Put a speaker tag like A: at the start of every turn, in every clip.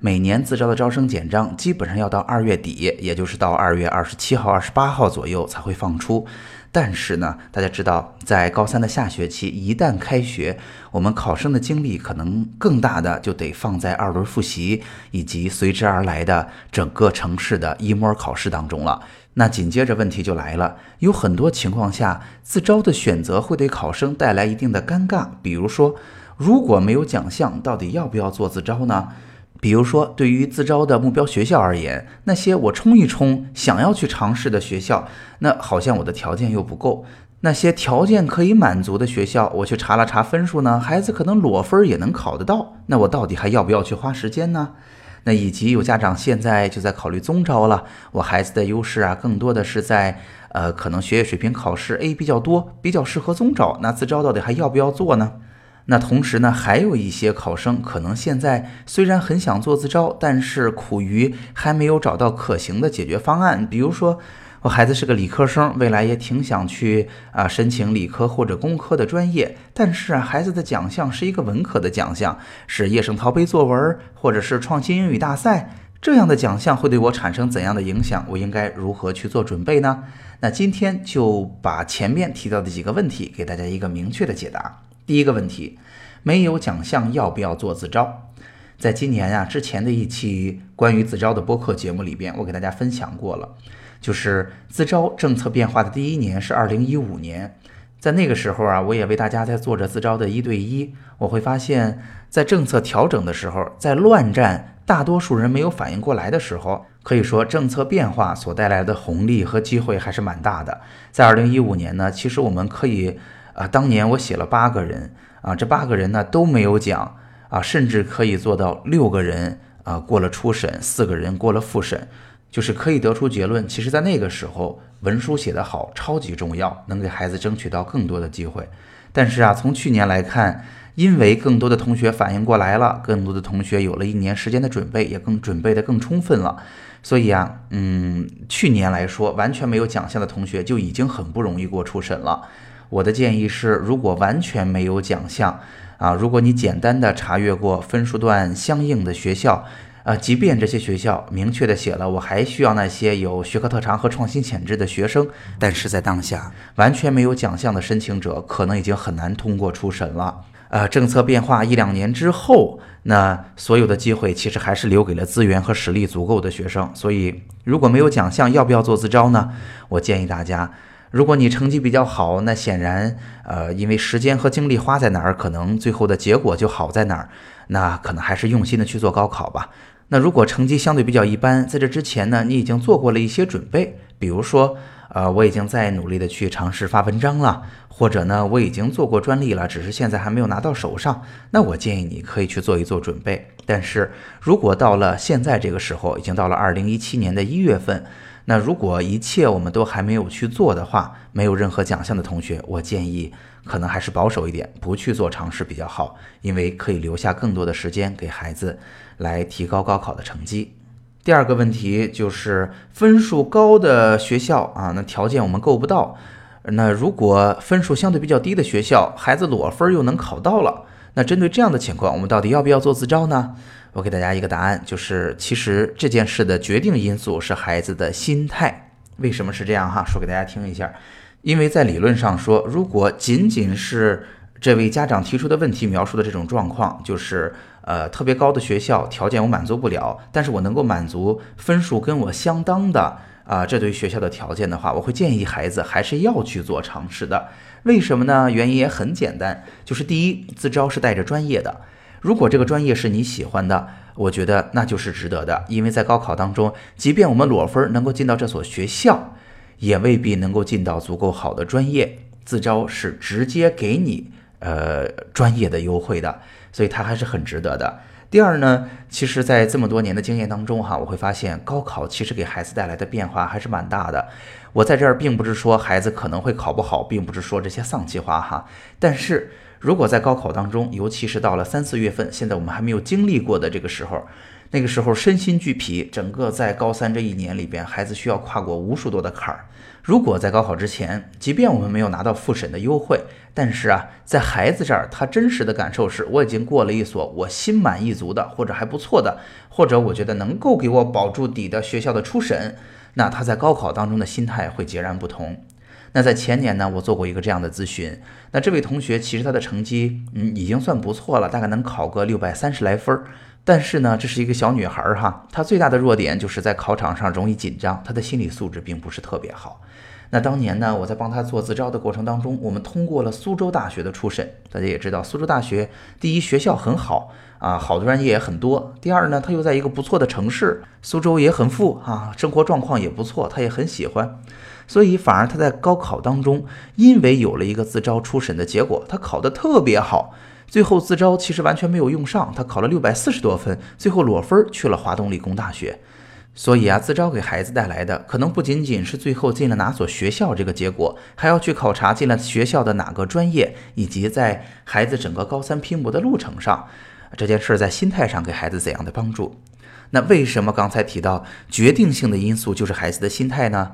A: 每年自招的招生简章基本上要到二月底，也就是到二月二十七号、二十八号左右才会放出。但是呢，大家知道，在高三的下学期一旦开学，我们考生的精力可能更大的就得放在二轮复习以及随之而来的整个城市的一模考试当中了。那紧接着问题就来了，有很多情况下，自招的选择会对考生带来一定的尴尬。比如说，如果没有奖项，到底要不要做自招呢？比如说，对于自招的目标学校而言，那些我冲一冲想要去尝试的学校，那好像我的条件又不够；那些条件可以满足的学校，我去查了查分数呢，孩子可能裸分也能考得到。那我到底还要不要去花时间呢？那以及有家长现在就在考虑综招了，我孩子的优势啊，更多的是在呃，可能学业水平考试 A 比较多，比较适合综招。那自招到底还要不要做呢？那同时呢，还有一些考生可能现在虽然很想做自招，但是苦于还没有找到可行的解决方案。比如说，我孩子是个理科生，未来也挺想去啊申请理科或者工科的专业，但是啊，孩子的奖项是一个文科的奖项，是叶圣陶杯作文或者是创新英语大赛这样的奖项，会对我产生怎样的影响？我应该如何去做准备呢？那今天就把前面提到的几个问题给大家一个明确的解答。第一个问题，没有奖项要不要做自招？在今年啊之前的一期关于自招的播客节目里边，我给大家分享过了，就是自招政策变化的第一年是二零一五年，在那个时候啊，我也为大家在做着自招的一对一，我会发现，在政策调整的时候，在乱战大多数人没有反应过来的时候，可以说政策变化所带来的红利和机会还是蛮大的。在二零一五年呢，其实我们可以。啊，当年我写了八个人啊，这八个人呢都没有奖啊，甚至可以做到六个人啊过了初审，四个人过了复审，就是可以得出结论。其实，在那个时候，文书写得好超级重要，能给孩子争取到更多的机会。但是啊，从去年来看，因为更多的同学反应过来了，更多的同学有了一年时间的准备，也更准备的更充分了，所以啊，嗯，去年来说，完全没有奖项的同学就已经很不容易过初审了。我的建议是，如果完全没有奖项，啊，如果你简单的查阅过分数段相应的学校，啊，即便这些学校明确的写了我还需要那些有学科特长和创新潜质的学生，但是在当下完全没有奖项的申请者，可能已经很难通过初审了。呃，政策变化一两年之后，那所有的机会其实还是留给了资源和实力足够的学生。所以，如果没有奖项，要不要做自招呢？我建议大家。如果你成绩比较好，那显然，呃，因为时间和精力花在哪儿，可能最后的结果就好在哪儿。那可能还是用心的去做高考吧。那如果成绩相对比较一般，在这之前呢，你已经做过了一些准备，比如说，呃，我已经在努力的去尝试发文章了，或者呢，我已经做过专利了，只是现在还没有拿到手上。那我建议你可以去做一做准备。但是如果到了现在这个时候，已经到了二零一七年的一月份。那如果一切我们都还没有去做的话，没有任何奖项的同学，我建议可能还是保守一点，不去做尝试比较好，因为可以留下更多的时间给孩子来提高高考的成绩。第二个问题就是分数高的学校啊，那条件我们够不到。那如果分数相对比较低的学校，孩子裸分又能考到了，那针对这样的情况，我们到底要不要做自招呢？我给大家一个答案，就是其实这件事的决定因素是孩子的心态。为什么是这样哈？说给大家听一下。因为在理论上说，如果仅仅是这位家长提出的问题描述的这种状况，就是呃特别高的学校条件我满足不了，但是我能够满足分数跟我相当的啊这对学校的条件的话，我会建议孩子还是要去做尝试的。为什么呢？原因也很简单，就是第一，自招是带着专业的。如果这个专业是你喜欢的，我觉得那就是值得的。因为在高考当中，即便我们裸分能够进到这所学校，也未必能够进到足够好的专业。自招是直接给你呃专业的优惠的，所以它还是很值得的。第二呢，其实，在这么多年的经验当中，哈，我会发现高考其实给孩子带来的变化还是蛮大的。我在这儿并不是说孩子可能会考不好，并不是说这些丧气话哈。但是如果在高考当中，尤其是到了三四月份，现在我们还没有经历过的这个时候，那个时候身心俱疲，整个在高三这一年里边，孩子需要跨过无数多的坎儿。如果在高考之前，即便我们没有拿到复审的优惠，但是啊，在孩子这儿，他真实的感受是，我已经过了一所我心满意足的，或者还不错的，或者我觉得能够给我保住底的学校的初审，那他在高考当中的心态会截然不同。那在前年呢，我做过一个这样的咨询，那这位同学其实他的成绩，嗯，已经算不错了，大概能考个六百三十来分儿。但是呢，这是一个小女孩儿哈，她最大的弱点就是在考场上容易紧张，她的心理素质并不是特别好。那当年呢，我在帮她做自招的过程当中，我们通过了苏州大学的初审。大家也知道，苏州大学第一学校很好啊，好的专业也很多。第二呢，她又在一个不错的城市，苏州也很富啊，生活状况也不错，她也很喜欢。所以反而他在高考当中，因为有了一个自招初审的结果，他考得特别好。最后自招其实完全没有用上，他考了六百四十多分，最后裸分去了华东理工大学。所以啊，自招给孩子带来的可能不仅仅是最后进了哪所学校这个结果，还要去考察进了学校的哪个专业，以及在孩子整个高三拼搏的路程上，这件事在心态上给孩子怎样的帮助？那为什么刚才提到决定性的因素就是孩子的心态呢？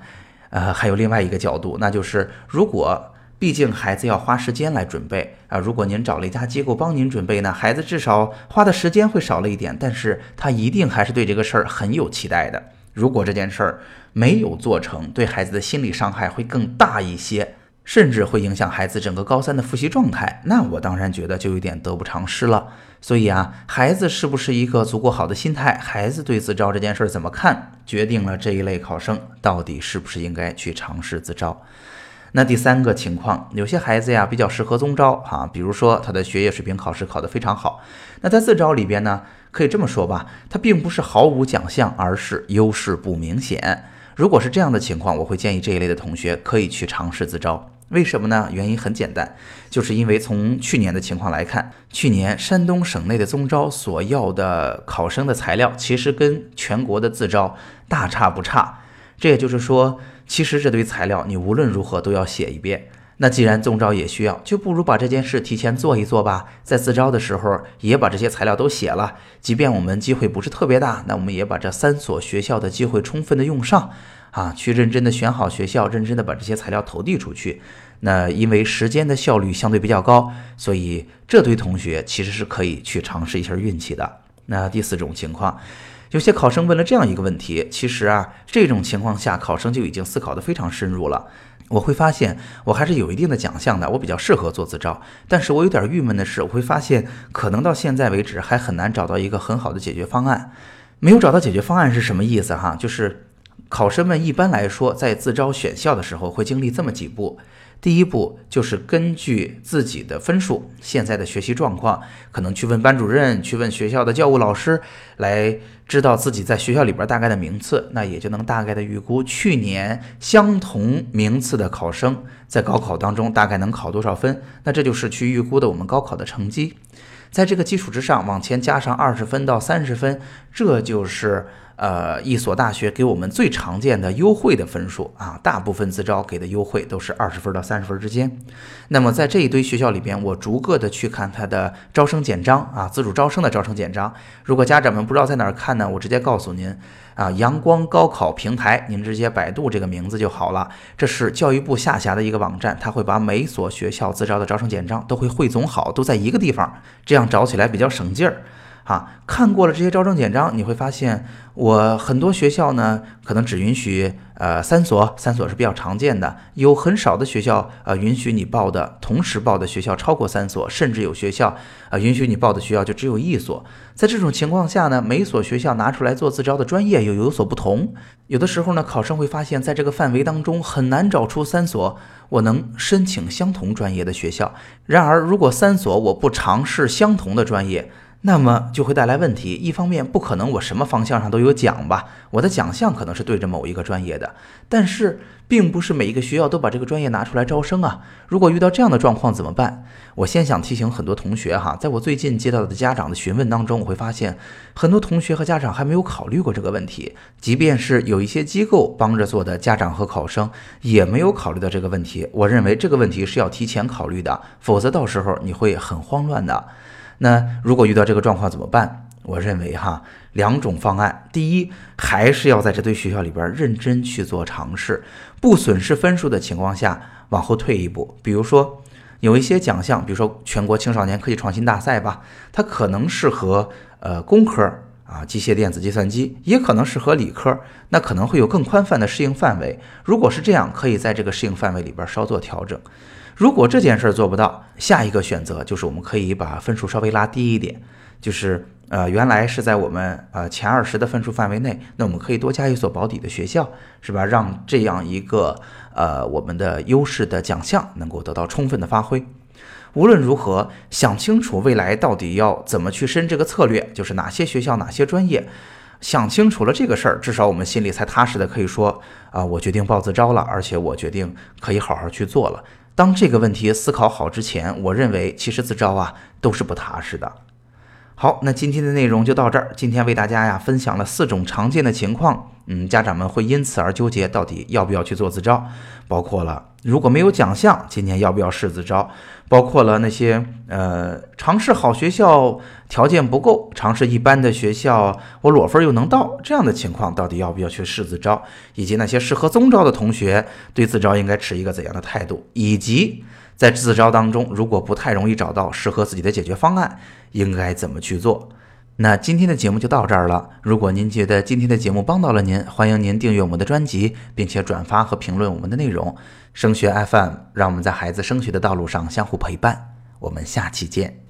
A: 呃，还有另外一个角度，那就是如果。毕竟孩子要花时间来准备啊！如果您找了一家机构帮您准备呢，孩子至少花的时间会少了一点，但是他一定还是对这个事儿很有期待的。如果这件事儿没有做成，对孩子的心理伤害会更大一些，甚至会影响孩子整个高三的复习状态。那我当然觉得就有点得不偿失了。所以啊，孩子是不是一个足够好的心态，孩子对自招这件事怎么看，决定了这一类考生到底是不是应该去尝试自招。那第三个情况，有些孩子呀比较适合综招哈，比如说他的学业水平考试考得非常好，那在自招里边呢，可以这么说吧，他并不是毫无奖项，而是优势不明显。如果是这样的情况，我会建议这一类的同学可以去尝试自招。为什么呢？原因很简单，就是因为从去年的情况来看，去年山东省内的综招所要的考生的材料，其实跟全国的自招大差不差。这也就是说。其实这堆材料你无论如何都要写一遍。那既然中招也需要，就不如把这件事提前做一做吧。在自招的时候也把这些材料都写了。即便我们机会不是特别大，那我们也把这三所学校的机会充分的用上啊，去认真的选好学校，认真的把这些材料投递出去。那因为时间的效率相对比较高，所以这堆同学其实是可以去尝试一下运气的。那第四种情况。有些考生问了这样一个问题，其实啊，这种情况下考生就已经思考得非常深入了。我会发现我还是有一定的奖项的，我比较适合做自招。但是我有点郁闷的是，我会发现可能到现在为止还很难找到一个很好的解决方案。没有找到解决方案是什么意思哈？就是考生们一般来说在自招选校的时候会经历这么几步。第一步就是根据自己的分数、现在的学习状况，可能去问班主任、去问学校的教务老师，来知道自己在学校里边大概的名次，那也就能大概的预估去年相同名次的考生在高考当中大概能考多少分。那这就是去预估的我们高考的成绩，在这个基础之上往前加上二十分到三十分，这就是。呃，一所大学给我们最常见的优惠的分数啊，大部分自招给的优惠都是二十分到三十分之间。那么在这一堆学校里边，我逐个的去看它的招生简章啊，自主招生的招生简章。如果家长们不知道在哪儿看呢，我直接告诉您啊，阳光高考平台，您直接百度这个名字就好了。这是教育部下辖的一个网站，它会把每所学校自招的招生简章都会汇总好，都在一个地方，这样找起来比较省劲儿。啊，看过了这些招生简章，你会发现我很多学校呢，可能只允许呃三所，三所是比较常见的，有很少的学校呃允许你报的同时报的学校超过三所，甚至有学校呃允许你报的学校就只有一所。在这种情况下呢，每所学校拿出来做自招的专业又有所不同，有的时候呢，考生会发现在这个范围当中很难找出三所我能申请相同专业的学校。然而，如果三所我不尝试相同的专业，那么就会带来问题。一方面，不可能我什么方向上都有奖吧，我的奖项可能是对着某一个专业的，但是并不是每一个学校都把这个专业拿出来招生啊。如果遇到这样的状况怎么办？我先想提醒很多同学哈，在我最近接到的家长的询问当中，我会发现很多同学和家长还没有考虑过这个问题。即便是有一些机构帮着做的家长和考生，也没有考虑到这个问题。我认为这个问题是要提前考虑的，否则到时候你会很慌乱的。那如果遇到这个状况怎么办？我认为哈，两种方案。第一，还是要在这堆学校里边认真去做尝试，不损失分数的情况下，往后退一步。比如说，有一些奖项，比如说全国青少年科技创新大赛吧，它可能适合呃工科啊，机械电子计算机，也可能适合理科，那可能会有更宽泛的适应范围。如果是这样，可以在这个适应范围里边稍作调整。如果这件事做不到，下一个选择就是我们可以把分数稍微拉低一点，就是呃原来是在我们呃前二十的分数范围内，那我们可以多加一所保底的学校，是吧？让这样一个呃我们的优势的奖项能够得到充分的发挥。无论如何，想清楚未来到底要怎么去申这个策略，就是哪些学校、哪些专业，想清楚了这个事儿，至少我们心里才踏实的可以说啊，我决定报自招了，而且我决定可以好好去做了。当这个问题思考好之前，我认为其实自招啊都是不踏实的。好，那今天的内容就到这儿。今天为大家呀分享了四种常见的情况，嗯，家长们会因此而纠结到底要不要去做自招，包括了。如果没有奖项，今年要不要试自招？包括了那些呃尝试好学校条件不够，尝试一般的学校我裸分又能到这样的情况，到底要不要去试自招？以及那些适合综招的同学对自招应该持一个怎样的态度？以及在自招当中，如果不太容易找到适合自己的解决方案，应该怎么去做？那今天的节目就到这儿了。如果您觉得今天的节目帮到了您，欢迎您订阅我们的专辑，并且转发和评论我们的内容。升学 FM，让我们在孩子升学的道路上相互陪伴。我们下期见。